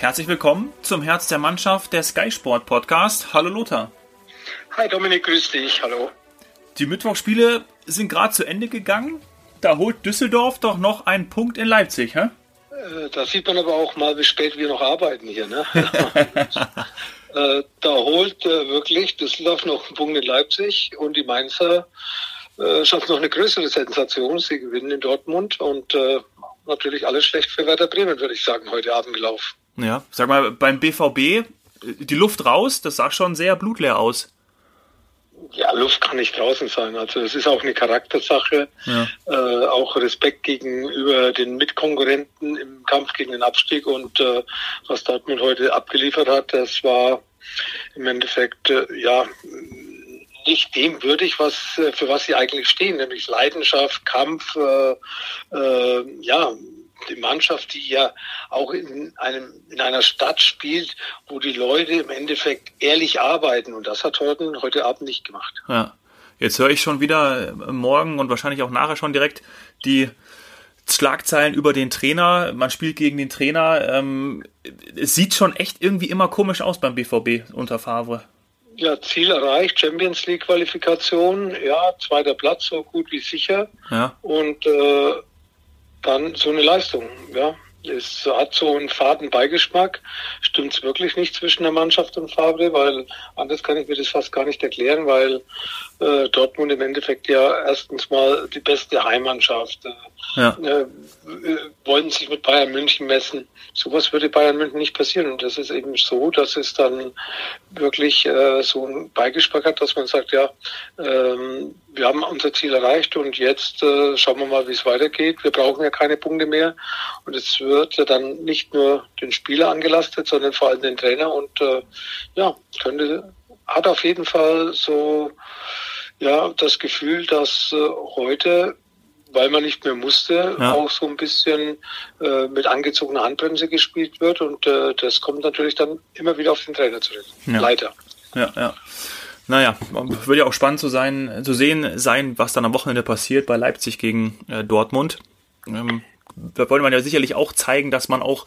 Herzlich willkommen zum Herz der Mannschaft der Sky Sport Podcast. Hallo Lothar. Hi Dominik, grüß dich. Hallo. Die Mittwochspiele sind gerade zu Ende gegangen. Da holt Düsseldorf doch noch einen Punkt in Leipzig, hä? Äh, da sieht man aber auch mal, wie spät wir noch arbeiten hier. Ne? Äh, da holt äh, wirklich Düsseldorf noch einen Punkt in Leipzig und die Mainzer schaffen noch eine größere Sensation. Sie gewinnen in Dortmund und natürlich alles schlecht für Werder Bremen, würde ich sagen, heute Abend gelaufen. Ja, sag mal, beim BVB, die Luft raus, das sah schon sehr blutleer aus. Ja, Luft kann nicht draußen sein. Also es ist auch eine Charaktersache, ja. äh, auch Respekt gegenüber den Mitkonkurrenten im Kampf gegen den Abstieg und äh, was Dortmund heute abgeliefert hat, das war im Endeffekt äh, ja nicht dem würdig, was äh, für was sie eigentlich stehen, nämlich Leidenschaft, Kampf, äh, äh, ja die Mannschaft, die ja auch in einem in einer Stadt spielt, wo die Leute im Endeffekt ehrlich arbeiten und das hat Horten heute Abend nicht gemacht. Ja. Jetzt höre ich schon wieder äh, morgen und wahrscheinlich auch nachher schon direkt die Schlagzeilen über den Trainer. Man spielt gegen den Trainer. Ähm, es sieht schon echt irgendwie immer komisch aus beim BVB unter Favre. Ja, Ziel erreicht, Champions League Qualifikation, ja, zweiter Platz, so gut wie sicher. Ja. Und äh, dann so eine Leistung. Ja, es hat so einen faden Beigeschmack. Stimmt es wirklich nicht zwischen der Mannschaft und Fabre, weil anders kann ich mir das fast gar nicht erklären, weil äh, Dortmund im Endeffekt ja erstens mal die beste Heimmannschaft. Äh, ja. äh, wollen sich mit Bayern München messen. Sowas würde Bayern München nicht passieren. Und das ist eben so, dass es dann wirklich äh, so einen Beigeschmack hat, dass man sagt, ja, ähm, wir haben unser Ziel erreicht und jetzt äh, schauen wir mal, wie es weitergeht. Wir brauchen ja keine Punkte mehr. Und es wird ja dann nicht nur den Spieler angelastet, sondern vor allem den Trainer. Und äh, ja, könnte, hat auf jeden Fall so ja das Gefühl, dass äh, heute weil man nicht mehr musste, ja. auch so ein bisschen äh, mit angezogener Handbremse gespielt wird und äh, das kommt natürlich dann immer wieder auf den Trainer zurück. Ja. Leider. Ja, ja. Naja, wird ja auch spannend zu sein, zu sehen sein, was dann am Wochenende passiert bei Leipzig gegen äh, Dortmund. Ähm, da wollte man ja sicherlich auch zeigen, dass man auch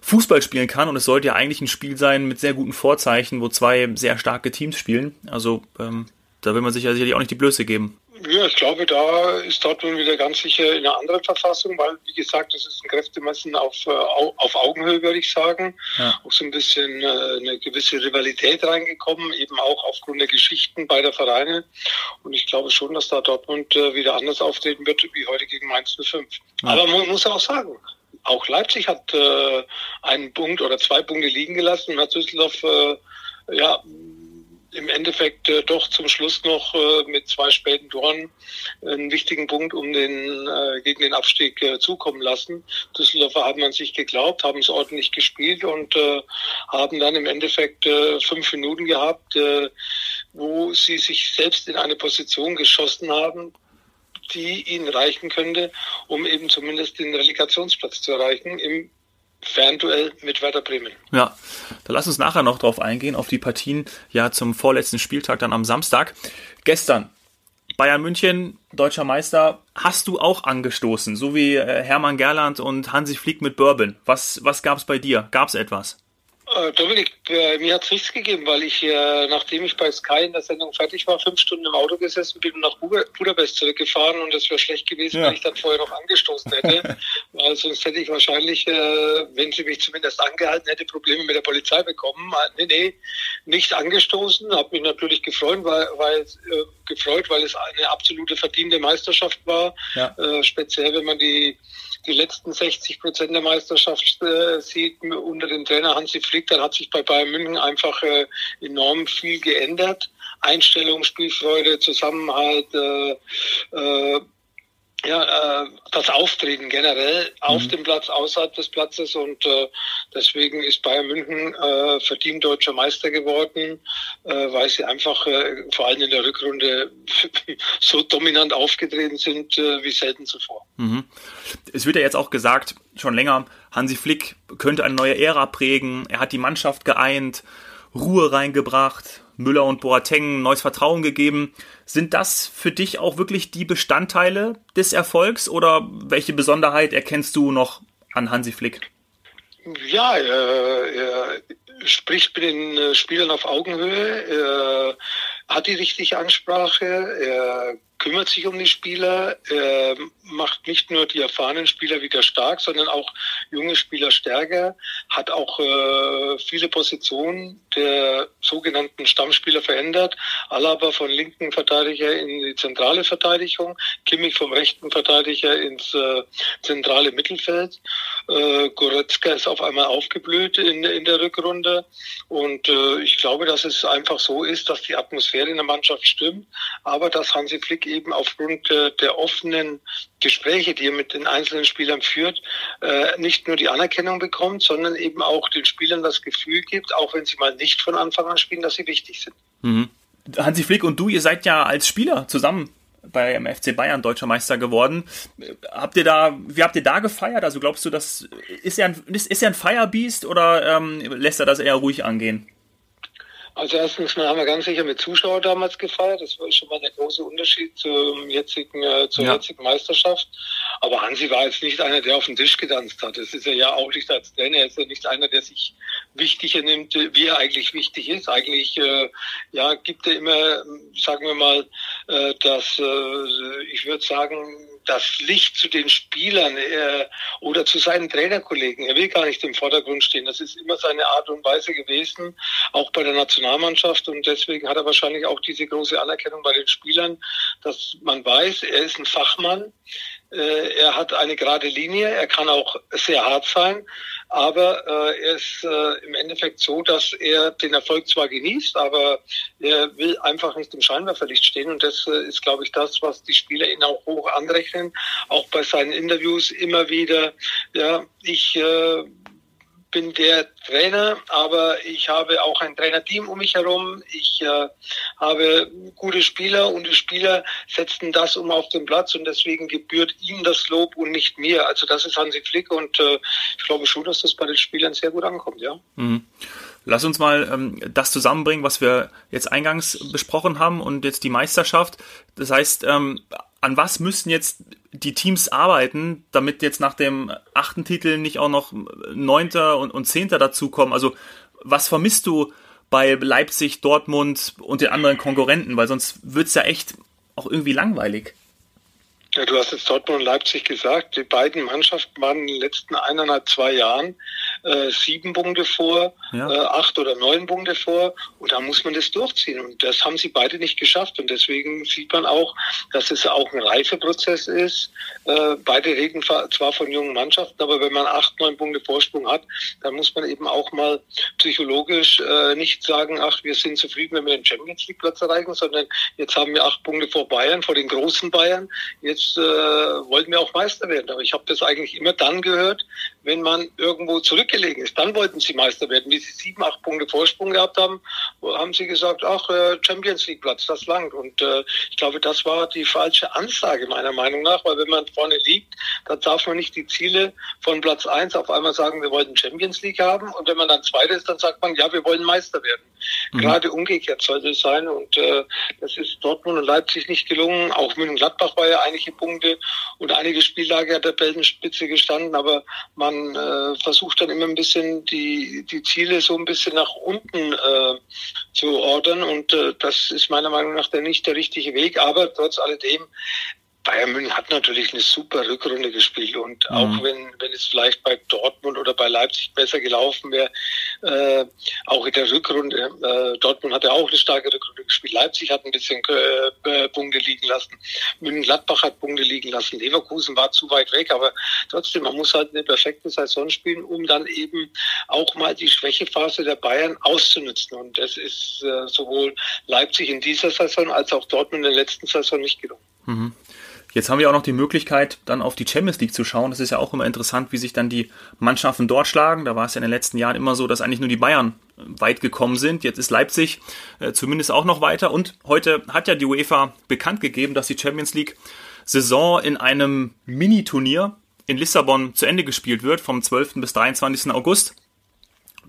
Fußball spielen kann und es sollte ja eigentlich ein Spiel sein mit sehr guten Vorzeichen, wo zwei sehr starke Teams spielen. Also ähm, da will man sich ja sicherlich auch nicht die Blöße geben. Ja, ich glaube, da ist Dortmund wieder ganz sicher in einer anderen Verfassung, weil, wie gesagt, das ist ein Kräftemessen auf, äh, auf Augenhöhe, würde ich sagen. Ja. Auch so ein bisschen äh, eine gewisse Rivalität reingekommen, eben auch aufgrund der Geschichten beider Vereine. Und ich glaube schon, dass da Dortmund äh, wieder anders auftreten wird, wie heute gegen Mainz 05. Ja. Aber man muss auch sagen, auch Leipzig hat einen Punkt oder zwei Punkte liegen gelassen und hat Düsseldorf ja, im Endeffekt äh, doch zum Schluss noch äh, mit zwei späten Toren einen wichtigen Punkt um den äh, gegen den Abstieg äh, zukommen lassen. Düsseldorfer haben an sich geglaubt, haben es ordentlich gespielt und äh, haben dann im Endeffekt äh, fünf Minuten gehabt, äh, wo sie sich selbst in eine Position geschossen haben, die ihnen reichen könnte, um eben zumindest den Relegationsplatz zu erreichen im Fernduell mit Werder Bremen. Ja, da lass uns nachher noch drauf eingehen, auf die Partien ja zum vorletzten Spieltag dann am Samstag. Gestern Bayern München, deutscher Meister, hast du auch angestoßen, so wie äh, Hermann Gerland und Hansi Flick mit Bourbon. Was, was gab es bei dir? Gab es etwas? Äh, Dominik, äh, mir hat es nichts gegeben, weil ich, äh, nachdem ich bei Sky in der Sendung fertig war, fünf Stunden im Auto gesessen bin und nach Budapest zurückgefahren und es wäre schlecht gewesen, ja. wenn ich dann vorher noch angestoßen hätte. weil sonst hätte ich wahrscheinlich, wenn sie mich zumindest angehalten hätte, Probleme mit der Polizei bekommen. Äh, nee, nee, nicht angestoßen, habe mich natürlich gefreut, weil, weil, äh, gefreut, weil es eine absolute verdiente Meisterschaft war. Ja. Äh, speziell, wenn man die die letzten 60 Prozent der Meisterschaft äh, sieht unter dem Trainer Hansi Flick, dann hat sich bei Bayern München einfach äh, enorm viel geändert. Einstellung, Spielfreude, Zusammenhalt, äh, äh, ja, äh, das Auftreten generell auf mhm. dem Platz, außerhalb des Platzes und äh, deswegen ist Bayern München äh, verdient deutscher Meister geworden, äh, weil sie einfach äh, vor allem in der Rückrunde so dominant aufgetreten sind äh, wie selten zuvor. Mhm. Es wird ja jetzt auch gesagt, schon länger, Hansi Flick könnte eine neue Ära prägen, er hat die Mannschaft geeint, Ruhe reingebracht, Müller und Boateng neues Vertrauen gegeben. Sind das für dich auch wirklich die Bestandteile des Erfolgs oder welche Besonderheit erkennst du noch an Hansi Flick? Ja, er spricht mit den äh, Spielern auf Augenhöhe, er hat die richtige Ansprache, er kümmert sich um die Spieler, er macht nicht nur die erfahrenen Spieler wieder stark, sondern auch junge Spieler stärker, hat auch äh, viele Positionen der sogenannten Stammspieler verändert. Alaba von linken Verteidiger in die zentrale Verteidigung, Kimmich vom rechten Verteidiger ins äh, zentrale Mittelfeld. Äh, Goretzka ist auf einmal aufgeblüht in, in der Rückrunde und äh, ich glaube, dass es einfach so ist, dass die Atmosphäre in der Mannschaft stimmt, aber dass Hansi Flick eben aufgrund äh, der offenen Gespräche, die er mit den einzelnen Spielern führt, äh, nicht nur die Anerkennung bekommt, sondern eben auch den Spielern das Gefühl gibt, auch wenn sie mal nicht von Anfang an spielen, dass sie wichtig sind. Mhm. Hansi Flick und du, ihr seid ja als Spieler zusammen beim FC Bayern deutscher Meister geworden. Habt ihr da, wie habt ihr da gefeiert? Also glaubst du, das ist er ein, ist, ist er ein Firebeast oder ähm, lässt er das eher ruhig angehen? Also erstens mal haben wir ganz sicher mit Zuschauern damals gefeiert. Das war schon mal der große Unterschied zum jetzigen, äh, zur ja. jetzigen Meisterschaft. Aber Hansi war jetzt nicht einer, der auf den Tisch getanzt hat. Das ist er ja auch nicht als Trainer. Er ist ja nicht einer, der sich wichtiger nimmt, wie er eigentlich wichtig ist. Eigentlich äh, ja, gibt er immer, sagen wir mal, äh, dass äh, ich würde sagen, das Licht zu den Spielern äh, oder zu seinen Trainerkollegen. Er will gar nicht im Vordergrund stehen. Das ist immer seine Art und Weise gewesen, auch bei der Nationalmannschaft. Und deswegen hat er wahrscheinlich auch diese große Anerkennung bei den Spielern, dass man weiß, er ist ein Fachmann. Äh, er hat eine gerade Linie. Er kann auch sehr hart sein. Aber äh, er ist äh, im Endeffekt so, dass er den Erfolg zwar genießt, aber er will einfach nicht im Scheinwerferlicht stehen. Und das äh, ist, glaube ich, das, was die Spieler ihn auch hoch anrechnen. Auch bei seinen Interviews immer wieder, ja, ich äh, bin der Trainer, aber ich habe auch ein Trainerteam um mich herum. Ich äh, habe gute Spieler und die Spieler setzen das um auf den Platz und deswegen gebührt ihm das Lob und nicht mir. Also das ist Hansi Flick und äh, ich glaube schon, dass das bei den Spielern sehr gut ankommt, ja. Mhm. Lass uns mal ähm, das zusammenbringen, was wir jetzt eingangs besprochen haben und jetzt die Meisterschaft. Das heißt, ähm, an was müssten jetzt die Teams arbeiten, damit jetzt nach dem achten Titel nicht auch noch neunter und, und zehnter dazukommen? Also was vermisst du bei Leipzig, Dortmund und den anderen Konkurrenten? Weil sonst wird's ja echt auch irgendwie langweilig. Ja, du hast jetzt Dortmund und Leipzig gesagt. Die beiden Mannschaften waren in den letzten eineinhalb, zwei Jahren äh, sieben Punkte vor, ja. äh, acht oder neun Punkte vor. Und da muss man das durchziehen. Und das haben sie beide nicht geschafft. Und deswegen sieht man auch, dass es auch ein Reifeprozess ist. Äh, beide reden zwar von jungen Mannschaften, aber wenn man acht, neun Punkte Vorsprung hat, dann muss man eben auch mal psychologisch äh, nicht sagen, ach, wir sind zufrieden, wenn wir den Champions League Platz erreichen, sondern jetzt haben wir acht Punkte vor Bayern, vor den großen Bayern. Jetzt äh, wollten wir auch Meister werden. Aber ich habe das eigentlich immer dann gehört, wenn man irgendwo zurückgelegen ist. Dann wollten sie Meister werden. Wie sie sieben, acht Punkte Vorsprung gehabt haben, haben sie gesagt, ach, äh, Champions League Platz, das langt. Und äh, ich glaube, das war die falsche Ansage meiner Meinung nach, weil wenn man vorne liegt, dann darf man nicht die Ziele von Platz eins auf einmal sagen, wir wollten Champions League haben. Und wenn man dann Zweiter ist, dann sagt man, ja, wir wollen Meister werden. Mhm. Gerade umgekehrt sollte es sein. Und äh, das ist Dortmund und Leipzig nicht gelungen. Auch München Gladbach war ja einige Punkte und einige Spiellage hat der Tabellenspitze gestanden. Aber man äh, versucht dann immer ein bisschen die, die Ziele so ein bisschen nach unten äh, zu ordern. Und äh, das ist meiner Meinung nach der nicht der richtige Weg. Aber trotz alledem Bayern München hat natürlich eine super Rückrunde gespielt und mhm. auch wenn, wenn es vielleicht bei Dortmund oder bei Leipzig besser gelaufen wäre, äh, auch in der Rückrunde, äh, Dortmund hat ja auch eine starke Rückrunde gespielt, Leipzig hat ein bisschen äh, Punkte liegen lassen, München Gladbach hat Punkte liegen lassen, Leverkusen war zu weit weg, aber trotzdem, man muss halt eine perfekte Saison spielen, um dann eben auch mal die Schwächephase der Bayern auszunutzen und das ist äh, sowohl Leipzig in dieser Saison als auch Dortmund in der letzten Saison nicht gelungen. Mhm. Jetzt haben wir auch noch die Möglichkeit, dann auf die Champions League zu schauen. Das ist ja auch immer interessant, wie sich dann die Mannschaften dort schlagen. Da war es ja in den letzten Jahren immer so, dass eigentlich nur die Bayern äh, weit gekommen sind. Jetzt ist Leipzig äh, zumindest auch noch weiter. Und heute hat ja die UEFA bekannt gegeben, dass die Champions League Saison in einem Mini-Turnier in Lissabon zu Ende gespielt wird, vom 12. bis 23. August.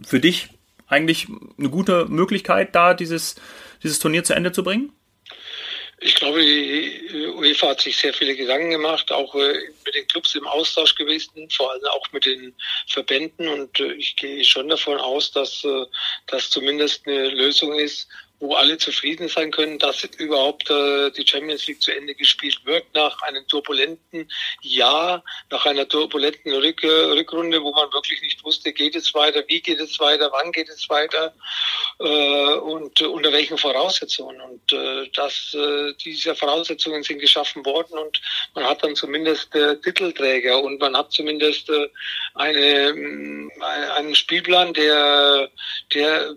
Für dich eigentlich eine gute Möglichkeit, da dieses, dieses Turnier zu Ende zu bringen? Ich glaube, die UEFA hat sich sehr viele Gedanken gemacht, auch äh, mit den Clubs im Austausch gewesen, vor allem auch mit den Verbänden. Und äh, ich gehe schon davon aus, dass äh, das zumindest eine Lösung ist, wo alle zufrieden sein können, dass überhaupt äh, die Champions League zu Ende gespielt wird nach einem turbulenten Jahr, nach einer turbulenten Rück, Rückrunde, wo man wirklich nicht wusste, geht es weiter, wie geht es weiter, wann geht es weiter äh, und äh, unter welchen Voraussetzungen. Und äh, dass äh, diese Voraussetzungen sind geschaffen worden und man hat dann zumindest äh, Titelträger und man hat zumindest äh, eine, äh, einen Spielplan, der, der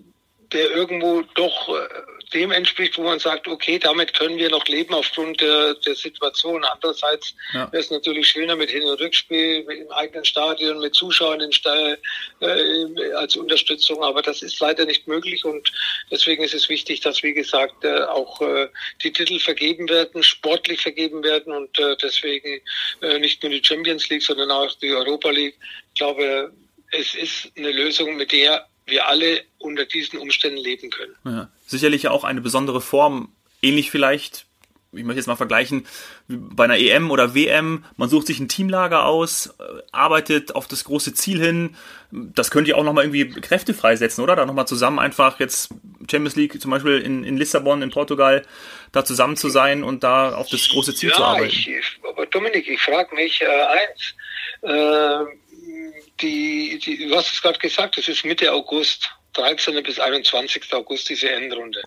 der irgendwo doch äh, dem entspricht, wo man sagt, okay, damit können wir noch leben aufgrund der, der Situation. Andererseits ja. wäre es natürlich schöner mit Hin- und Rückspiel, mit dem eigenen Stadion, mit Zuschauern in Stall, äh, als Unterstützung. Aber das ist leider nicht möglich und deswegen ist es wichtig, dass, wie gesagt, äh, auch äh, die Titel vergeben werden, sportlich vergeben werden und äh, deswegen äh, nicht nur die Champions League, sondern auch die Europa League. Ich glaube, es ist eine Lösung, mit der wir alle unter diesen Umständen leben können. Ja, sicherlich auch eine besondere Form, ähnlich vielleicht, ich möchte jetzt mal vergleichen, bei einer EM oder WM, man sucht sich ein Teamlager aus, äh, arbeitet auf das große Ziel hin. Das könnt ihr auch nochmal irgendwie Kräfte freisetzen, oder? Da nochmal zusammen einfach jetzt Champions League zum Beispiel in, in Lissabon, in Portugal, da zusammen zu sein und da auf das große Ziel ja, zu arbeiten. Ich, aber Dominik, ich frage mich äh, eins. Äh, die, die, du hast es gerade gesagt, es ist Mitte August. 13. bis 21. August diese Endrunde.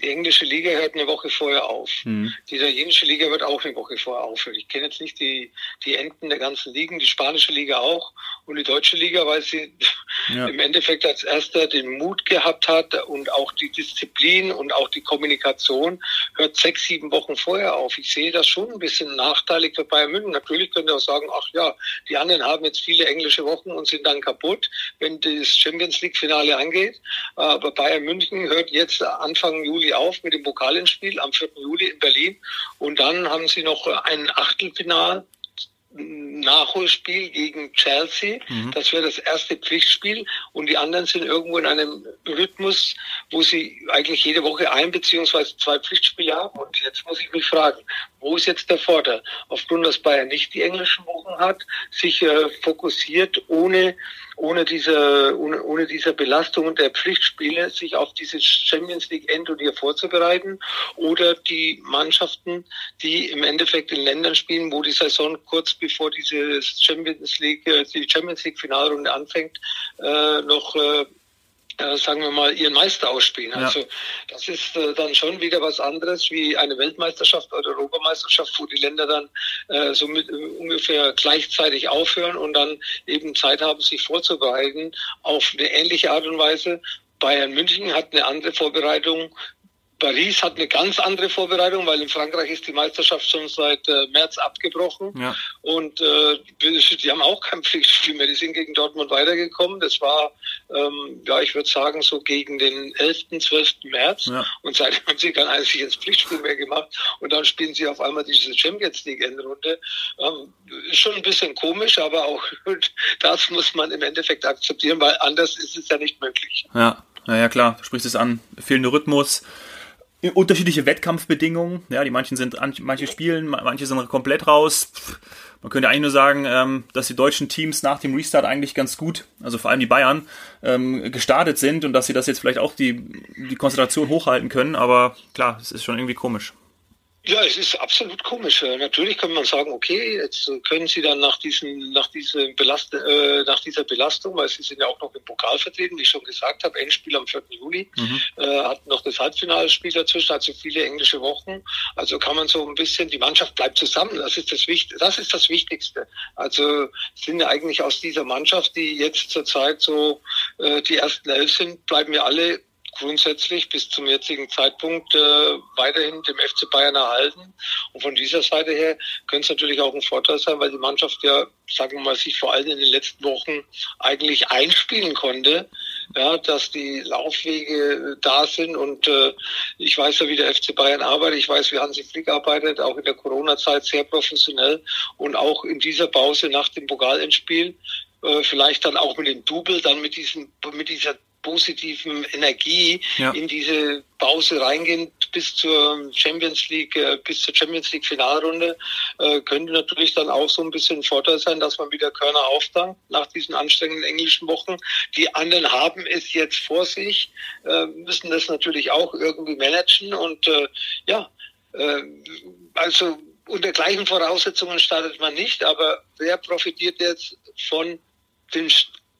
Die englische Liga hört eine Woche vorher auf. Mhm. Die italienische Liga wird auch eine Woche vorher aufhören. Ich kenne jetzt nicht die, die Enden der ganzen Ligen, die spanische Liga auch und die deutsche Liga, weil sie ja. im Endeffekt als erster den Mut gehabt hat und auch die Disziplin und auch die Kommunikation hört sechs, sieben Wochen vorher auf. Ich sehe das schon ein bisschen nachteilig für Bayern München. Natürlich könnt ihr auch sagen, ach ja, die anderen haben jetzt viele englische Wochen und sind dann kaputt, wenn das Champions League Finale angeht geht. Aber Bayern München hört jetzt Anfang Juli auf mit dem Pokalendspiel am 4. Juli in Berlin. Und dann haben sie noch ein Achtelfinal Nachholspiel gegen Chelsea. Mhm. Das wäre das erste Pflichtspiel. Und die anderen sind irgendwo in einem Rhythmus, wo sie eigentlich jede Woche ein beziehungsweise zwei Pflichtspiele haben. Und jetzt muss ich mich fragen, wo ist jetzt der Vorteil? Aufgrund, dass Bayern nicht die englischen Wochen hat, sich äh, fokussiert, ohne ohne diese, ohne, ohne diese Belastung der Pflichtspiele sich auf diese Champions League Endturnier vorzubereiten oder die Mannschaften, die im Endeffekt in Ländern spielen, wo die Saison kurz bevor diese Champions League, äh, die Champions League Finalrunde anfängt, äh, noch äh, äh, sagen wir mal, ihren Meister ausspielen. Ja. Also das ist äh, dann schon wieder was anderes wie eine Weltmeisterschaft oder Europameisterschaft, wo die Länder dann äh, so mit, äh, ungefähr gleichzeitig aufhören und dann eben Zeit haben, sich vorzubereiten auf eine ähnliche Art und Weise. Bayern München hat eine andere Vorbereitung Paris hat eine ganz andere Vorbereitung, weil in Frankreich ist die Meisterschaft schon seit äh, März abgebrochen. Ja. Und äh, die haben auch kein Pflichtspiel mehr. Die sind gegen Dortmund weitergekommen. Das war, ähm, ja, ich würde sagen, so gegen den 11., 12. März. Ja. Und seitdem haben sie kein einziges Pflichtspiel mehr gemacht. Und dann spielen sie auf einmal diese Champions League-Endrunde. Ähm, ist schon ein bisschen komisch, aber auch das muss man im Endeffekt akzeptieren, weil anders ist es ja nicht möglich. Ja, naja, klar, du sprichst es an. Fehlender Rhythmus unterschiedliche Wettkampfbedingungen. Ja, die manchen sind, manche spielen, manche sind komplett raus. Man könnte eigentlich nur sagen, ähm, dass die deutschen Teams nach dem Restart eigentlich ganz gut, also vor allem die Bayern, ähm, gestartet sind und dass sie das jetzt vielleicht auch die, die Konzentration hochhalten können. Aber klar, es ist schon irgendwie komisch. Ja, es ist absolut komisch. Äh, natürlich kann man sagen, okay, jetzt können Sie dann nach diesem, nach diesem Belast, äh, nach dieser Belastung, weil Sie sind ja auch noch im Pokal vertreten, wie ich schon gesagt habe, Endspiel am 4. Juli, mhm. äh, hat noch das Halbfinalspiel dazwischen, also viele englische Wochen. Also kann man so ein bisschen, die Mannschaft bleibt zusammen. Das ist das Wichtigste. Das ist das Wichtigste. Also sind ja eigentlich aus dieser Mannschaft, die jetzt zurzeit so äh, die ersten elf sind, bleiben ja alle grundsätzlich bis zum jetzigen Zeitpunkt äh, weiterhin dem FC Bayern erhalten. Und von dieser Seite her könnte es natürlich auch ein Vorteil sein, weil die Mannschaft ja, sagen wir mal, sich vor allem in den letzten Wochen eigentlich einspielen konnte, ja, dass die Laufwege da sind. Und äh, ich weiß ja, wie der FC Bayern arbeitet. Ich weiß, wie Hansi Flick arbeitet, auch in der Corona-Zeit sehr professionell und auch in dieser Pause nach dem Pokalendspiel äh, vielleicht dann auch mit dem Double, dann mit diesem, mit dieser positiven Energie ja. in diese Pause reingehen, bis zur Champions League, äh, bis zur Champions League Finalrunde, äh, könnte natürlich dann auch so ein bisschen Vorteil sein, dass man wieder Körner auftankt nach diesen anstrengenden englischen Wochen. Die anderen haben es jetzt vor sich, äh, müssen das natürlich auch irgendwie managen und ja, also unter gleichen Voraussetzungen startet man nicht, aber wer profitiert jetzt von dem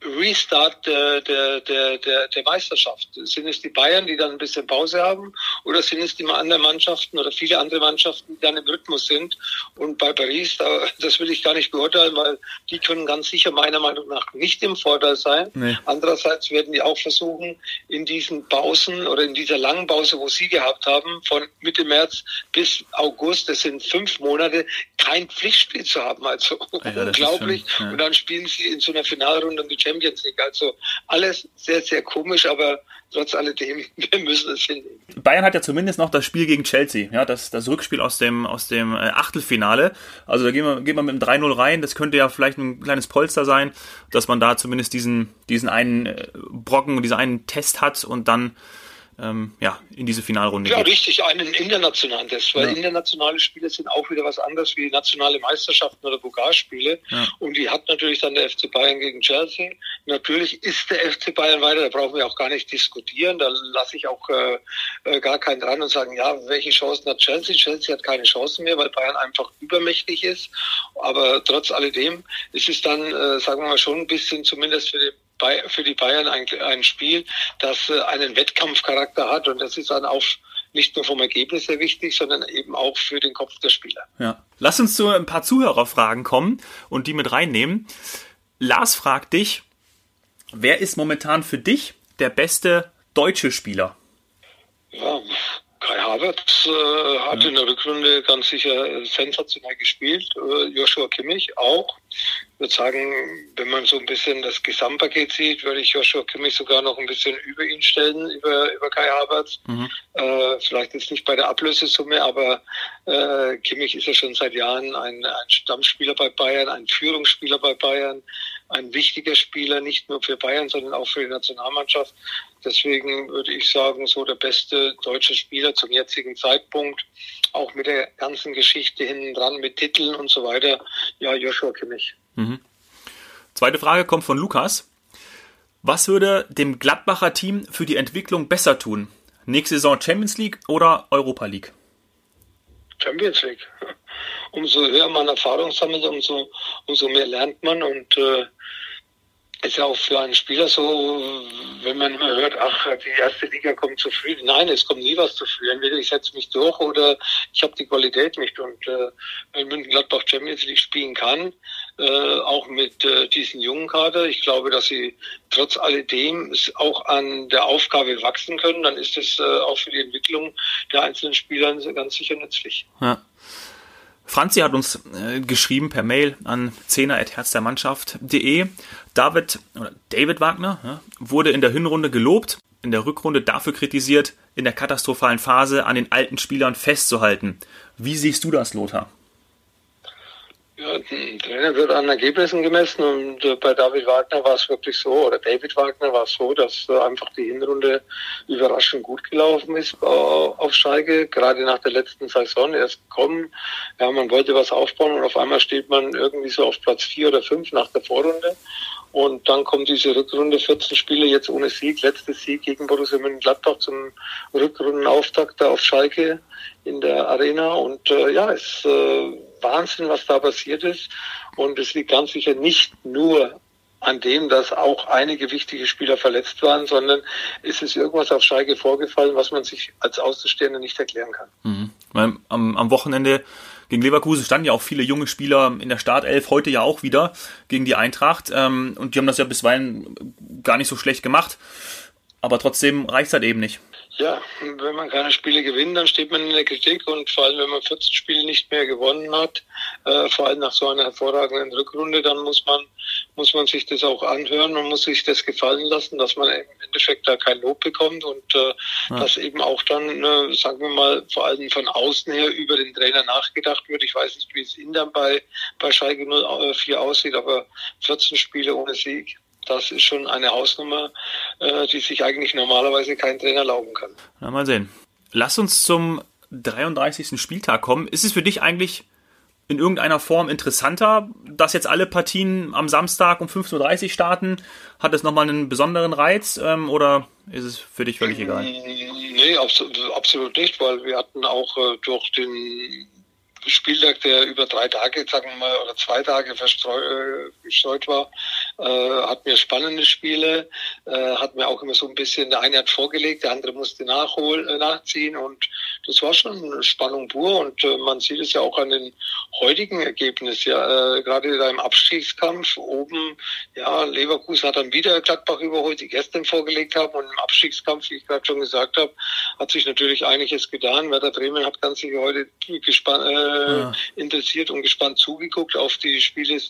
Restart der, der, der, der, der Meisterschaft? Sind es die Bayern, die dann ein bisschen Pause haben? Oder sind es die anderen Mannschaften oder viele andere Mannschaften, die dann im Rhythmus sind? Und bei Paris, das will ich gar nicht beurteilen, weil die können ganz sicher meiner Meinung nach nicht im Vorteil sein. Nee. Andererseits werden die auch versuchen, in diesen Pausen oder in dieser langen Pause, wo sie gehabt haben, von Mitte März bis August, das sind fünf Monate, kein Pflichtspiel zu haben. Also ja, unglaublich. Schon, ja. Und dann spielen sie in so einer Finalrunde die Champions League. Also alles sehr, sehr komisch, aber trotz alledem, wir müssen es hinnehmen. Bayern hat ja zumindest noch das Spiel gegen Chelsea, ja, das, das Rückspiel aus dem, aus dem äh, Achtelfinale. Also da gehen wir, gehen wir mit dem 3-0 rein. Das könnte ja vielleicht ein kleines Polster sein, dass man da zumindest diesen, diesen einen äh, Brocken, diesen einen Test hat und dann ähm, ja, in diese Finalrunde ja, geht. Ja, richtig, einen internationalen Test, weil ja. internationale Spiele sind auch wieder was anderes wie nationale Meisterschaften oder Pokalspiele. Ja. Und die hat natürlich dann der FC Bayern gegen Chelsea. Natürlich ist der FC Bayern weiter, da brauchen wir auch gar nicht diskutieren. Da lasse ich auch äh, äh, gar keinen dran und sagen, ja, welche Chancen hat Chelsea? Chelsea hat keine Chancen mehr, weil Bayern einfach übermächtig ist. Aber trotz alledem ist es dann, äh, sagen wir mal, schon ein bisschen zumindest für den für die Bayern ein, ein Spiel, das äh, einen Wettkampfcharakter hat und das ist dann auch nicht nur vom Ergebnis sehr wichtig, sondern eben auch für den Kopf der Spieler. Ja. Lass uns zu ein paar Zuhörerfragen kommen und die mit reinnehmen. Lars fragt dich, wer ist momentan für dich der beste deutsche Spieler? Ja, Kai Havertz äh, hat ja. in der Rückrunde ganz sicher sensationell gespielt. Äh, Joshua Kimmich auch. Ich würde sagen, wenn man so ein bisschen das Gesamtpaket sieht, würde ich Joshua Kimmich sogar noch ein bisschen über ihn stellen, über, über Kai Havertz. Mhm. Äh, vielleicht jetzt nicht bei der Ablösesumme, aber äh, Kimmich ist ja schon seit Jahren ein, ein Stammspieler bei Bayern, ein Führungsspieler bei Bayern ein wichtiger Spieler, nicht nur für Bayern, sondern auch für die Nationalmannschaft. Deswegen würde ich sagen, so der beste deutsche Spieler zum jetzigen Zeitpunkt, auch mit der ganzen Geschichte hinten dran, mit Titeln und so weiter. Ja, Joshua Kimmich. Mhm. Zweite Frage kommt von Lukas. Was würde dem Gladbacher Team für die Entwicklung besser tun? Nächste Saison Champions League oder Europa League? Champions League umso höher man Erfahrung sammelt, umso, umso mehr lernt man und äh, ist ja auch für einen Spieler so, wenn man immer hört, ach, die erste Liga kommt zu früh. Nein, es kommt nie was zu früh. Entweder ich setze mich durch oder ich habe die Qualität nicht. Und äh, wenn München Gladbach Champions League spielen kann, äh, auch mit äh, diesen jungen Kader, ich glaube, dass sie trotz alledem auch an der Aufgabe wachsen können, dann ist es äh, auch für die Entwicklung der einzelnen Spieler ganz sicher nützlich. Ja. Franzi hat uns äh, geschrieben per Mail an zehner.herzdermannschaft.de. David, David Wagner ja, wurde in der Hinrunde gelobt, in der Rückrunde dafür kritisiert, in der katastrophalen Phase an den alten Spielern festzuhalten. Wie siehst du das, Lothar? Ja, ein Trainer wird an Ergebnissen gemessen und äh, bei David Wagner war es wirklich so, oder David Wagner war es so, dass äh, einfach die Hinrunde überraschend gut gelaufen ist äh, auf Schalke, gerade nach der letzten Saison erst kommen. Ja, man wollte was aufbauen und auf einmal steht man irgendwie so auf Platz vier oder fünf nach der Vorrunde. Und dann kommt diese Rückrunde, 14 Spiele jetzt ohne Sieg, letztes Sieg gegen Borussia Mönchengladbach zum Rückrundenauftakt da auf Schalke in der Arena. Und äh, ja, es äh, Wahnsinn, was da passiert ist. Und es liegt ganz sicher nicht nur an dem, dass auch einige wichtige Spieler verletzt waren, sondern es ist irgendwas auf Schalke vorgefallen, was man sich als Außenstehender nicht erklären kann. Mhm. Am, am Wochenende gegen Leverkusen standen ja auch viele junge Spieler in der Startelf, heute ja auch wieder gegen die Eintracht. Ähm, und die haben das ja bisweilen gar nicht so schlecht gemacht. Aber trotzdem reicht es halt eben nicht. Ja, wenn man keine Spiele gewinnt, dann steht man in der Kritik und vor allem, wenn man 14 Spiele nicht mehr gewonnen hat, äh, vor allem nach so einer hervorragenden Rückrunde, dann muss man, muss man sich das auch anhören, man muss sich das gefallen lassen, dass man im Endeffekt da kein Lob bekommt und äh, ja. dass eben auch dann, äh, sagen wir mal, vor allem von außen her über den Trainer nachgedacht wird. Ich weiß nicht, wie es Intern bei, bei Schalke 04 aussieht, aber 14 Spiele ohne Sieg das ist schon eine Hausnummer, äh, die sich eigentlich normalerweise kein Trainer erlauben kann. Na, mal sehen. Lass uns zum 33. Spieltag kommen. Ist es für dich eigentlich in irgendeiner Form interessanter, dass jetzt alle Partien am Samstag um 15.30 Uhr starten? Hat das nochmal einen besonderen Reiz ähm, oder ist es für dich völlig egal? Nee, absolut nicht, weil wir hatten auch äh, durch den Spieltag, der über drei Tage, sagen wir mal, oder zwei Tage verstreut äh, war, äh, hatten wir spannende Spiele, äh, hatten wir auch immer so ein bisschen, der eine hat vorgelegt, der andere musste nachholen, äh, nachziehen und das war schon Spannung pur und äh, man sieht es ja auch an den heutigen Ergebnissen, ja, äh, gerade da im Abstiegskampf oben, ja, Leverkusen hat dann wieder Gladbach überholt, die gestern vorgelegt haben und im Abstiegskampf, wie ich gerade schon gesagt habe, hat sich natürlich einiges getan. Werder Bremen hat ganz sicher heute gespannt, äh, ja. interessiert und gespannt zugeguckt auf die Spiele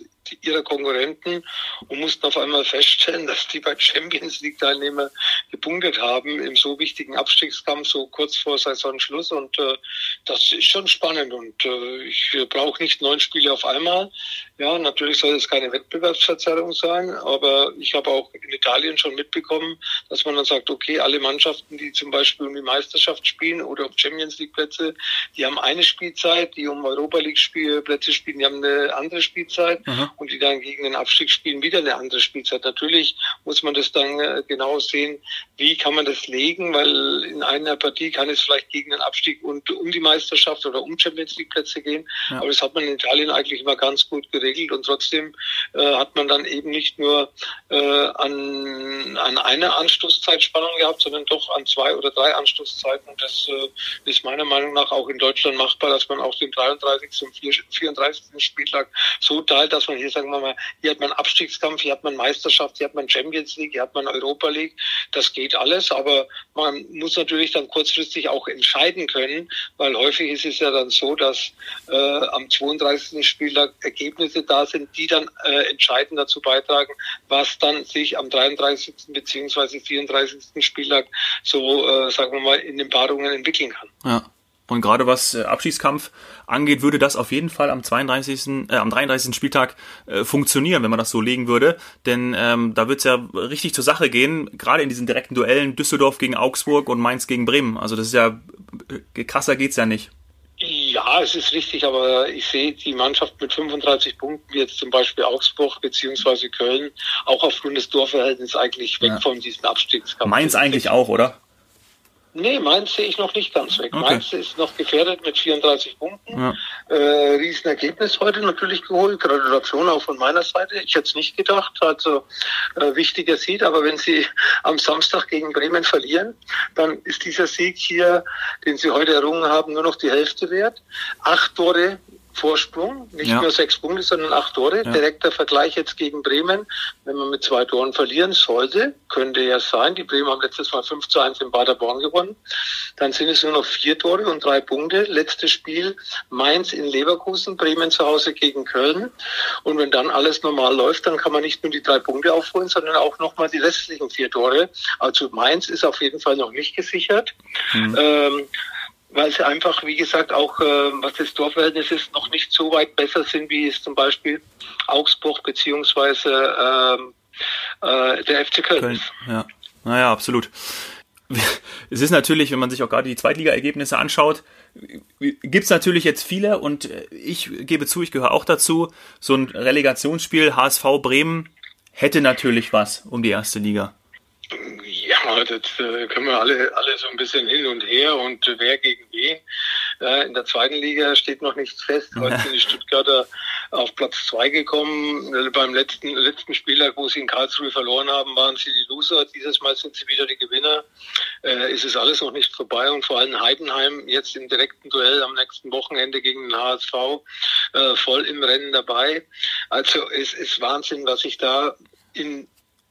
ihrer Konkurrenten und mussten auf einmal feststellen, dass die bei Champions League Teilnehmer gepunktet haben im so wichtigen Abstiegskampf so kurz vor Saisonschluss und äh, das ist schon spannend und äh, ich brauche nicht neun Spiele auf einmal. Ja, natürlich soll es keine Wettbewerbsverzerrung sein, aber ich habe auch in Italien schon mitbekommen, dass man dann sagt, okay, alle Mannschaften, die zum Beispiel um die Meisterschaft spielen oder um Champions League Plätze, die haben eine Spielzeit, die um Europa League Plätze spielen, die haben eine andere Spielzeit mhm. und die dann gegen den Abstieg spielen wieder eine andere Spielzeit. Natürlich muss man das dann äh, genau sehen, wie kann man das legen, weil in einer Partie kann es vielleicht gegen den Abstieg und um die Meisterschaft oder um Champions League Plätze gehen, ja. aber das hat man in Italien eigentlich immer ganz gut geregelt und trotzdem äh, hat man dann eben nicht nur äh, an, an einer Anstoßzeitspannung gehabt, sondern doch an zwei oder drei Anstoßzeiten. Und das äh, ist meiner Meinung nach auch in Deutschland machbar, dass man auch den 33. und 34. Spieltag so teilt, dass man hier, sagen wir mal, hier hat man Abstiegskampf, hier hat man Meisterschaft, hier hat man Champions League, hier hat man Europa League. Das geht alles, aber man muss natürlich dann kurzfristig auch entscheiden können, weil häufig ist es ja dann so, dass äh, am 32. Spieltag Ergebnisse da sind, die dann äh, entscheidend dazu beitragen, was dann sich am 33. beziehungsweise 34. Spieltag so, äh, sagen wir mal, in den Paarungen entwickeln kann. Ja. Und gerade was äh, Abschießkampf angeht, würde das auf jeden Fall am 32., äh, am 33. Spieltag äh, funktionieren, wenn man das so legen würde. Denn ähm, da wird es ja richtig zur Sache gehen, gerade in diesen direkten Duellen Düsseldorf gegen Augsburg und Mainz gegen Bremen. Also das ist ja äh, krasser geht's ja nicht. Ja, es ist richtig, aber ich sehe die Mannschaft mit 35 Punkten, wie jetzt zum Beispiel Augsburg beziehungsweise Köln, auch aufgrund des Torverhältnisses eigentlich weg ja. von diesem Abstiegskampf. Mainz eigentlich auch, oder? Nee, Mainz sehe ich noch nicht ganz weg. Okay. Mainz ist noch gefährdet mit 34 Punkten. Ja. Äh, Riesenergebnis heute natürlich geholt. Gratulation auch von meiner Seite. Ich hätte es nicht gedacht. Also äh, wichtiger Sieg. Aber wenn Sie am Samstag gegen Bremen verlieren, dann ist dieser Sieg hier, den Sie heute errungen haben, nur noch die Hälfte wert. Acht Tore Vorsprung, nicht ja. nur sechs Punkte, sondern acht Tore. Ja. Direkter Vergleich jetzt gegen Bremen. Wenn man mit zwei Toren verlieren sollte, könnte ja sein, die Bremen haben letztes Mal 5 zu 1 in Paderborn gewonnen. Dann sind es nur noch vier Tore und drei Punkte. Letztes Spiel Mainz in Leverkusen, Bremen zu Hause gegen Köln. Und wenn dann alles normal läuft, dann kann man nicht nur die drei Punkte aufholen, sondern auch nochmal die restlichen vier Tore. Also Mainz ist auf jeden Fall noch nicht gesichert. Mhm. Ähm, weil sie einfach, wie gesagt, auch äh, was das Torverhältnis ist, noch nicht so weit besser sind, wie es zum Beispiel Augsburg beziehungsweise ähm, äh, der FC Köln. Köln. Ja, naja, absolut. Es ist natürlich, wenn man sich auch gerade die Zweitliga-Ergebnisse anschaut, gibt es natürlich jetzt viele und ich gebe zu, ich gehöre auch dazu. So ein Relegationsspiel HSV Bremen hätte natürlich was um die erste Liga. Ja, das äh, können wir alle, alle so ein bisschen hin und her und äh, wer gegen wen. Äh, in der zweiten Liga steht noch nichts fest. Heute sind die Stuttgarter auf Platz zwei gekommen. Äh, beim letzten, letzten Spieltag, wo sie in Karlsruhe verloren haben, waren sie die Loser. Dieses Mal sind sie wieder die Gewinner. Äh, ist es alles noch nicht vorbei und vor allem Heidenheim jetzt im direkten Duell am nächsten Wochenende gegen den HSV äh, voll im Rennen dabei. Also es ist Wahnsinn, was sich da in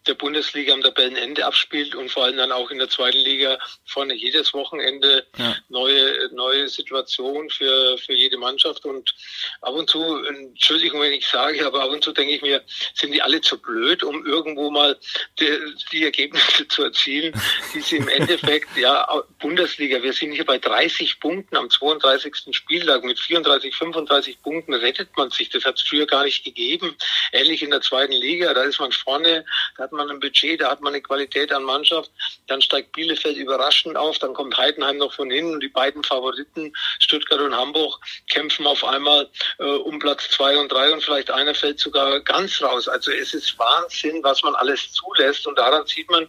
der Bundesliga am Tabellenende abspielt und vor allem dann auch in der zweiten Liga vorne jedes Wochenende ja. neue neue Situation für für jede Mannschaft. Und ab und zu Entschuldigung wenn ich sage aber ab und zu denke ich mir sind die alle zu blöd um irgendwo mal die, die Ergebnisse zu erzielen die sie im Endeffekt ja Bundesliga. Wir sind hier bei 30 Punkten am 32. Spieltag. Mit 34 35 Punkten rettet man sich. Das hat es früher gar nicht gegeben. Ähnlich in der zweiten Liga. Da ist man vorne da hat man ein Budget, da hat man eine Qualität an Mannschaft. Dann steigt Bielefeld überraschend auf, dann kommt Heidenheim noch von hinten und die beiden Favoriten, Stuttgart und Hamburg, kämpfen auf einmal äh, um Platz zwei und drei und vielleicht einer fällt sogar ganz raus. Also es ist Wahnsinn, was man alles zulässt und daran sieht man,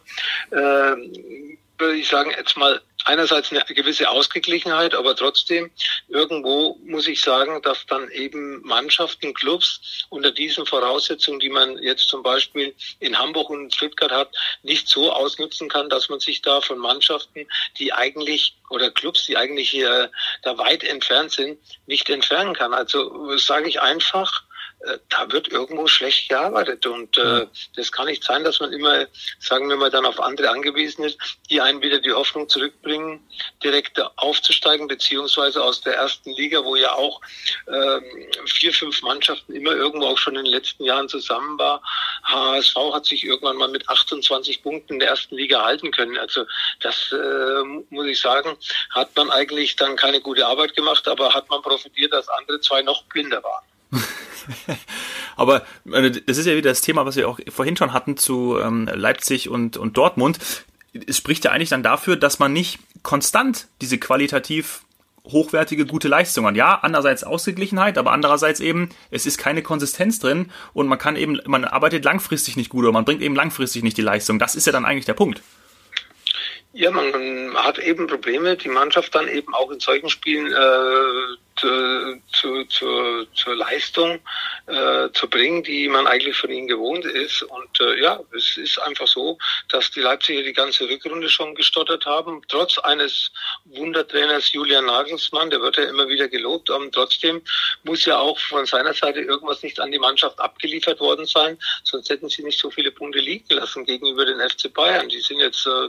äh, würde ich sagen, jetzt mal einerseits eine gewisse Ausgeglichenheit, aber trotzdem irgendwo muss ich sagen, dass dann eben Mannschaften, Clubs unter diesen Voraussetzungen, die man jetzt zum Beispiel in Hamburg und Stuttgart hat, nicht so ausnutzen kann, dass man sich da von Mannschaften, die eigentlich oder Clubs, die eigentlich hier da weit entfernt sind, nicht entfernen kann. Also sage ich einfach, äh, da wird irgendwo schlecht gearbeitet. Und äh, das kann nicht sein, dass man immer, sagen wir mal, dann auf andere angewiesen ist, die einen wieder die Hoffnung zurückbringen, direkt aufzusteigen, beziehungsweise aus der ersten Liga, wo ja auch äh, vier, fünf Mannschaften immer irgendwo auch schon in den letzten Jahren zusammen war. HSV hat sich irgendwann mal mit 28 Punkten in der ersten Liga halten können. Also das äh, muss ich sagen, hat man eigentlich dann keine gute Arbeit gemacht, aber hat man profitiert, dass andere zwei noch blinder waren. Aber das ist ja wieder das Thema, was wir auch vorhin schon hatten zu ähm, Leipzig und, und Dortmund. Es spricht ja eigentlich dann dafür, dass man nicht konstant diese qualitativ hochwertige, gute Leistung hat. Ja, andererseits Ausgeglichenheit, aber andererseits eben, es ist keine Konsistenz drin und man kann eben, man arbeitet langfristig nicht gut oder man bringt eben langfristig nicht die Leistung. Das ist ja dann eigentlich der Punkt. Ja, man hat eben Probleme, die Mannschaft dann eben auch in solchen Spielen äh, zu, zu, zu, zur Leistung äh, zu bringen, die man eigentlich von ihnen gewohnt ist. Und äh, ja, es ist einfach so, dass die Leipziger die ganze Rückrunde schon gestottert haben, trotz eines Wundertrainers Julian Nagelsmann, der wird ja immer wieder gelobt, aber trotzdem muss ja auch von seiner Seite irgendwas nicht an die Mannschaft abgeliefert worden sein, sonst hätten sie nicht so viele Punkte liegen lassen gegenüber den FC Bayern. Die sind jetzt äh,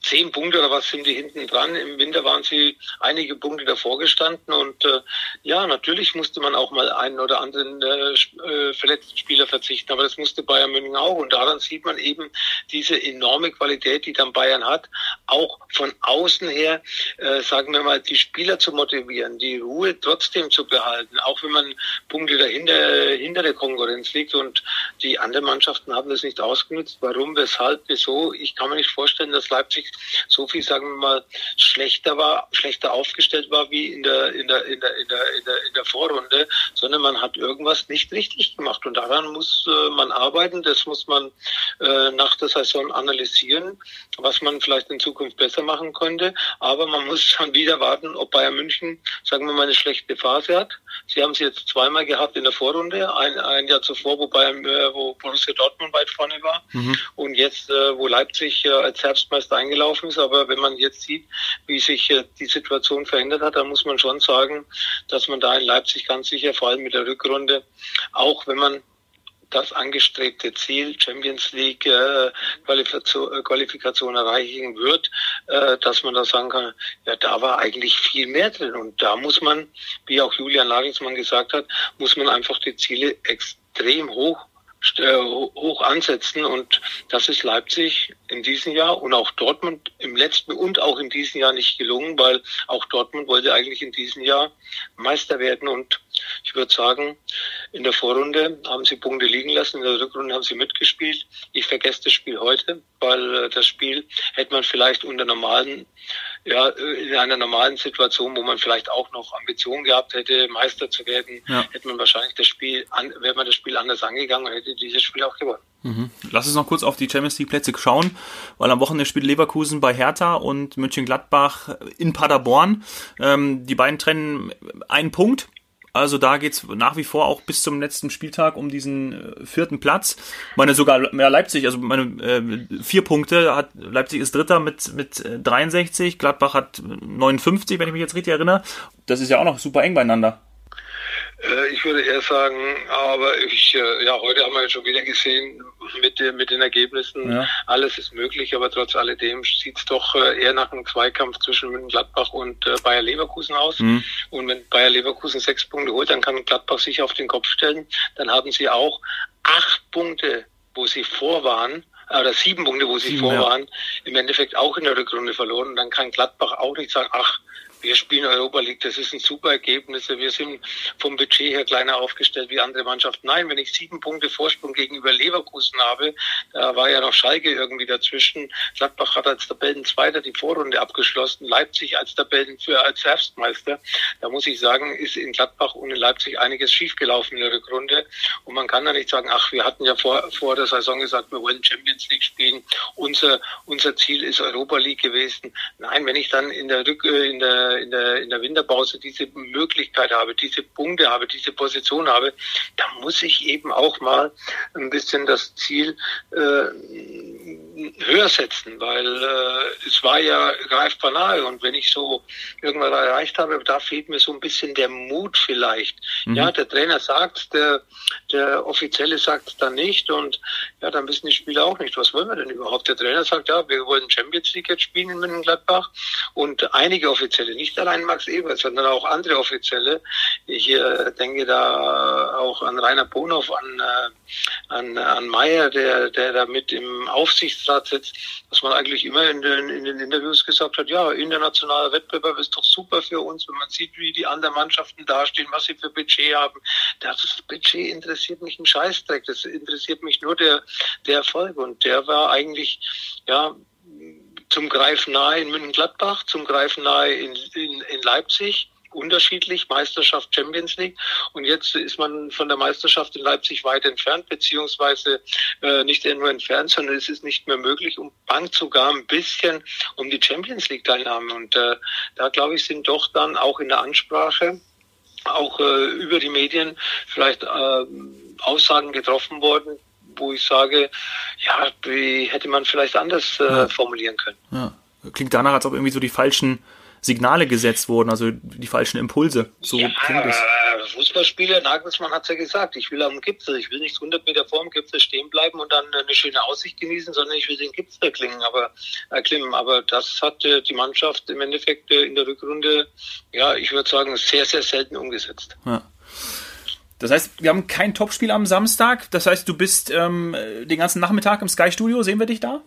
zehn Punkte oder was sind die hinten dran. Im Winter waren sie einige Punkte davor gestanden und äh, ja, natürlich musste man auch mal einen oder anderen äh, äh, verletzten Spieler verzichten, aber das musste Bayern München auch und daran sieht man eben diese enorme Qualität, die dann Bayern hat, auch von außen her, äh, sagen wir mal, die Spieler zu motivieren, die Ruhe trotzdem zu behalten, auch wenn man Punkte dahinter hinter der Konkurrenz liegt und die anderen Mannschaften haben das nicht ausgenutzt. Warum, weshalb, wieso? Ich kann mir nicht vorstellen, dass Leipzig so viel, sagen wir mal, schlechter war, schlechter aufgestellt war wie in der, in der, in der, in der, in der, in der Vorrunde, sondern man hat irgendwas nicht richtig gemacht. Und daran muss äh, man arbeiten. Das muss man äh, nach der Saison analysieren, was man vielleicht in Zukunft besser machen könnte. Aber man muss dann wieder warten, ob Bayern München, sagen wir mal, eine schlechte Phase hat. Sie haben es jetzt zweimal gehabt in der Vorrunde, ein, ein Jahr zuvor, wo, Bayern, äh, wo Borussia Dortmund weit vorne war. Mhm. Und jetzt, äh, wo Leipzig äh, als Herbstmeister erst eingelaufen ist. Aber wenn man jetzt sieht, wie sich äh, die Situation verändert hat, dann muss man schon sagen, dass man da in Leipzig ganz sicher, vor allem mit der Rückrunde, auch wenn man das angestrebte Ziel Champions League äh, Qualifikation, äh, Qualifikation erreichen wird, äh, dass man da sagen kann, ja, da war eigentlich viel mehr drin. Und da muss man, wie auch Julian Nagelsmann gesagt hat, muss man einfach die Ziele extrem hoch hoch ansetzen. Und das ist Leipzig in diesem Jahr und auch Dortmund im letzten und auch in diesem Jahr nicht gelungen, weil auch Dortmund wollte eigentlich in diesem Jahr Meister werden und ich würde sagen, in der Vorrunde haben sie Punkte liegen lassen, in der Rückrunde haben sie mitgespielt. Ich vergesse das Spiel heute, weil äh, das Spiel hätte man vielleicht unter normalen, ja, in einer normalen Situation, wo man vielleicht auch noch Ambitionen gehabt hätte, Meister zu werden, ja. hätte man wahrscheinlich das Spiel, wäre man das Spiel anders angegangen und hätte dieses Spiel auch gewonnen. Mhm. Lass uns noch kurz auf die Champions League Plätze schauen, weil am Wochenende spielt Leverkusen bei Hertha und Mönchengladbach in Paderborn. Ähm, die beiden trennen einen Punkt. Also da geht's nach wie vor auch bis zum letzten Spieltag um diesen äh, vierten Platz. Meine sogar mehr Leipzig, also meine äh, vier Punkte hat Leipzig ist Dritter mit mit 63, Gladbach hat 59, wenn ich mich jetzt richtig erinnere. Das ist ja auch noch super eng beieinander. Äh, ich würde eher sagen, aber ich, äh, ja, heute haben wir jetzt schon wieder gesehen, mit, den, mit den Ergebnissen, ja. alles ist möglich, aber trotz alledem sieht es doch äh, eher nach einem Zweikampf zwischen Gladbach und Bayer Leverkusen aus. Mhm. Und wenn Bayer Leverkusen sechs Punkte holt, dann kann Gladbach sich auf den Kopf stellen. Dann haben sie auch acht Punkte, wo sie vor waren, oder sieben Punkte, wo sie sieben, vor ja. waren, im Endeffekt auch in der Rückrunde verloren. Und dann kann Gladbach auch nicht sagen, ach, wir spielen Europa League, das ist ein super Ergebnis, wir sind vom Budget her kleiner aufgestellt wie andere Mannschaften. Nein, wenn ich sieben Punkte Vorsprung gegenüber Leverkusen habe, da war ja noch Schalke irgendwie dazwischen. Gladbach hat als Tabellenzweiter die Vorrunde abgeschlossen, Leipzig als Tabellen für als Herbstmeister. Da muss ich sagen, ist in Gladbach und in Leipzig einiges schiefgelaufen in der Rückrunde. Und man kann da nicht sagen, ach, wir hatten ja vor, vor der Saison gesagt, wir wollen Champions League spielen. Unser, unser Ziel ist Europa League gewesen. Nein, wenn ich dann in der Rück, in der, in der, in der Winterpause diese Möglichkeit habe, diese Punkte habe, diese Position habe, dann muss ich eben auch mal ein bisschen das Ziel äh, höher setzen, weil äh, es war ja greifbar nahe und wenn ich so irgendwann erreicht habe, da fehlt mir so ein bisschen der Mut vielleicht. Mhm. Ja, der Trainer sagt, der, der Offizielle sagt dann nicht und ja, dann wissen die Spieler auch nicht, was wollen wir denn überhaupt. Der Trainer sagt, ja, wir wollen Champions League jetzt spielen in Mönchengladbach und einige Offizielle, nicht allein Max Ebert, sondern auch andere Offizielle, ich äh, denke da auch an Rainer Bonhoff, an, äh, an, an Meyer, der, der da mit im Aufsichtsrat sitzt, dass man eigentlich immer in den, in den Interviews gesagt hat, ja, internationaler Wettbewerb ist doch super für uns, wenn man sieht, wie die anderen Mannschaften dastehen, was sie für Budget haben. Das Budget interessiert mich ein Scheißdreck, das interessiert mich nur der, der Erfolg und der war eigentlich, ja, zum Greifen nahe in München-Gladbach, zum Greifen nahe in, in, in Leipzig unterschiedlich, Meisterschaft Champions League. Und jetzt ist man von der Meisterschaft in Leipzig weit entfernt, beziehungsweise äh, nicht nur entfernt, sondern es ist nicht mehr möglich und bangt sogar ein bisschen um die Champions League Teilnahme. Und äh, da glaube ich, sind doch dann auch in der Ansprache auch äh, über die Medien vielleicht äh, Aussagen getroffen worden, wo ich sage, ja, wie hätte man vielleicht anders äh, ja. formulieren können. Ja. Klingt danach, als ob irgendwie so die falschen Signale gesetzt wurden, also die falschen Impulse. So ja, klingt es. Fußballspieler, Nagelsmann hat es ja gesagt, ich will am Gipfel, ich will nicht 100 Meter vor dem Gipfel stehen bleiben und dann eine schöne Aussicht genießen, sondern ich will den Gipfel klingen, aber, erklimmen. Aber das hat äh, die Mannschaft im Endeffekt äh, in der Rückrunde, ja, ich würde sagen, sehr, sehr selten umgesetzt. Ja. Das heißt, wir haben kein Topspiel am Samstag. Das heißt, du bist ähm, den ganzen Nachmittag im Sky Studio. Sehen wir dich da?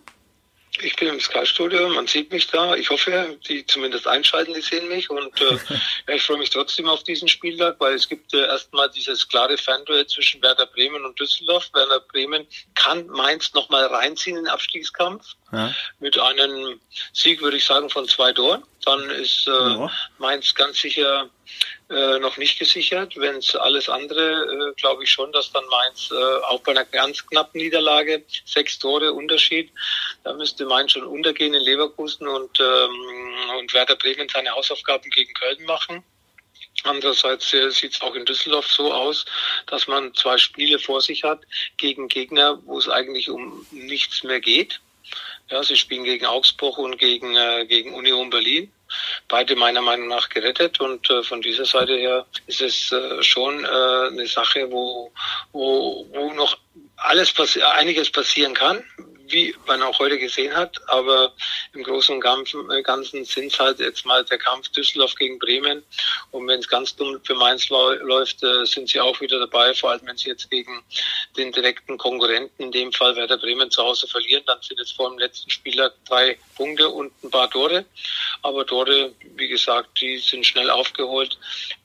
Ich bin im Sky-Studio, man sieht mich da. Ich hoffe, die zumindest einschalten, die sehen mich. Und äh, ja, ich freue mich trotzdem auf diesen Spieltag, weil es gibt äh, erstmal dieses klare Fanduell zwischen Werder Bremen und Düsseldorf. Werder Bremen kann Mainz nochmal reinziehen in den Abstiegskampf. Ja. Mit einem Sieg, würde ich sagen, von zwei Toren. Dann ist äh, ja. Mainz ganz sicher äh, noch nicht gesichert. Wenn es alles andere, äh, glaube ich schon, dass dann Mainz äh, auch bei einer ganz knappen Niederlage, sechs Tore Unterschied, da müsste Mainz schon untergehen in Leverkusen und, ähm, und Werder Bremen seine Hausaufgaben gegen Köln machen. Andererseits äh, sieht es auch in Düsseldorf so aus, dass man zwei Spiele vor sich hat gegen Gegner, wo es eigentlich um nichts mehr geht. Ja, sie spielen gegen Augsburg und gegen, äh, gegen Union Berlin beide meiner Meinung nach gerettet. Und äh, von dieser Seite her ist es äh, schon äh, eine Sache, wo, wo, wo noch alles passi einiges passieren kann wie man auch heute gesehen hat. Aber im Großen und äh, Ganzen sind es halt jetzt mal der Kampf Düsseldorf gegen Bremen. Und wenn es ganz dumm für Mainz läuft, äh, sind sie auch wieder dabei. Vor allem, wenn sie jetzt gegen den direkten Konkurrenten, in dem Fall Werder Bremen, zu Hause verlieren, dann sind es vor dem letzten Spieler drei Punkte und ein paar Tore. Aber Tore, wie gesagt, die sind schnell aufgeholt.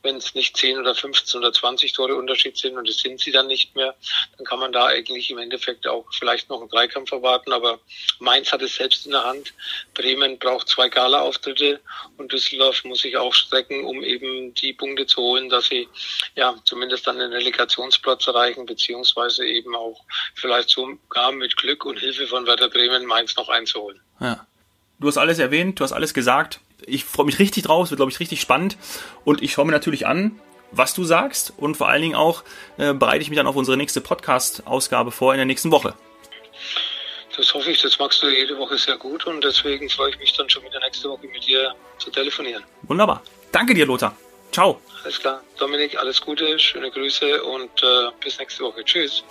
Wenn es nicht 10 oder 15 oder 20 Tore Unterschied sind und es sind sie dann nicht mehr, dann kann man da eigentlich im Endeffekt auch vielleicht noch einen Dreikampf erwarten erwarten, aber Mainz hat es selbst in der Hand. Bremen braucht zwei Gala-Auftritte und Düsseldorf muss sich auch strecken, um eben die Punkte zu holen, dass sie ja zumindest dann den Relegationsplatz erreichen, beziehungsweise eben auch vielleicht sogar mit Glück und Hilfe von Werder Bremen Mainz noch einzuholen. Ja. Du hast alles erwähnt, du hast alles gesagt. Ich freue mich richtig drauf, es wird, glaube ich, richtig spannend. Und ich schaue mir natürlich an, was du sagst und vor allen Dingen auch äh, bereite ich mich dann auf unsere nächste Podcast-Ausgabe vor in der nächsten Woche. Das hoffe ich, das magst du jede Woche sehr gut und deswegen freue ich mich dann schon wieder nächste Woche mit dir zu telefonieren. Wunderbar. Danke dir, Lothar. Ciao. Alles klar. Dominik, alles Gute, schöne Grüße und äh, bis nächste Woche. Tschüss.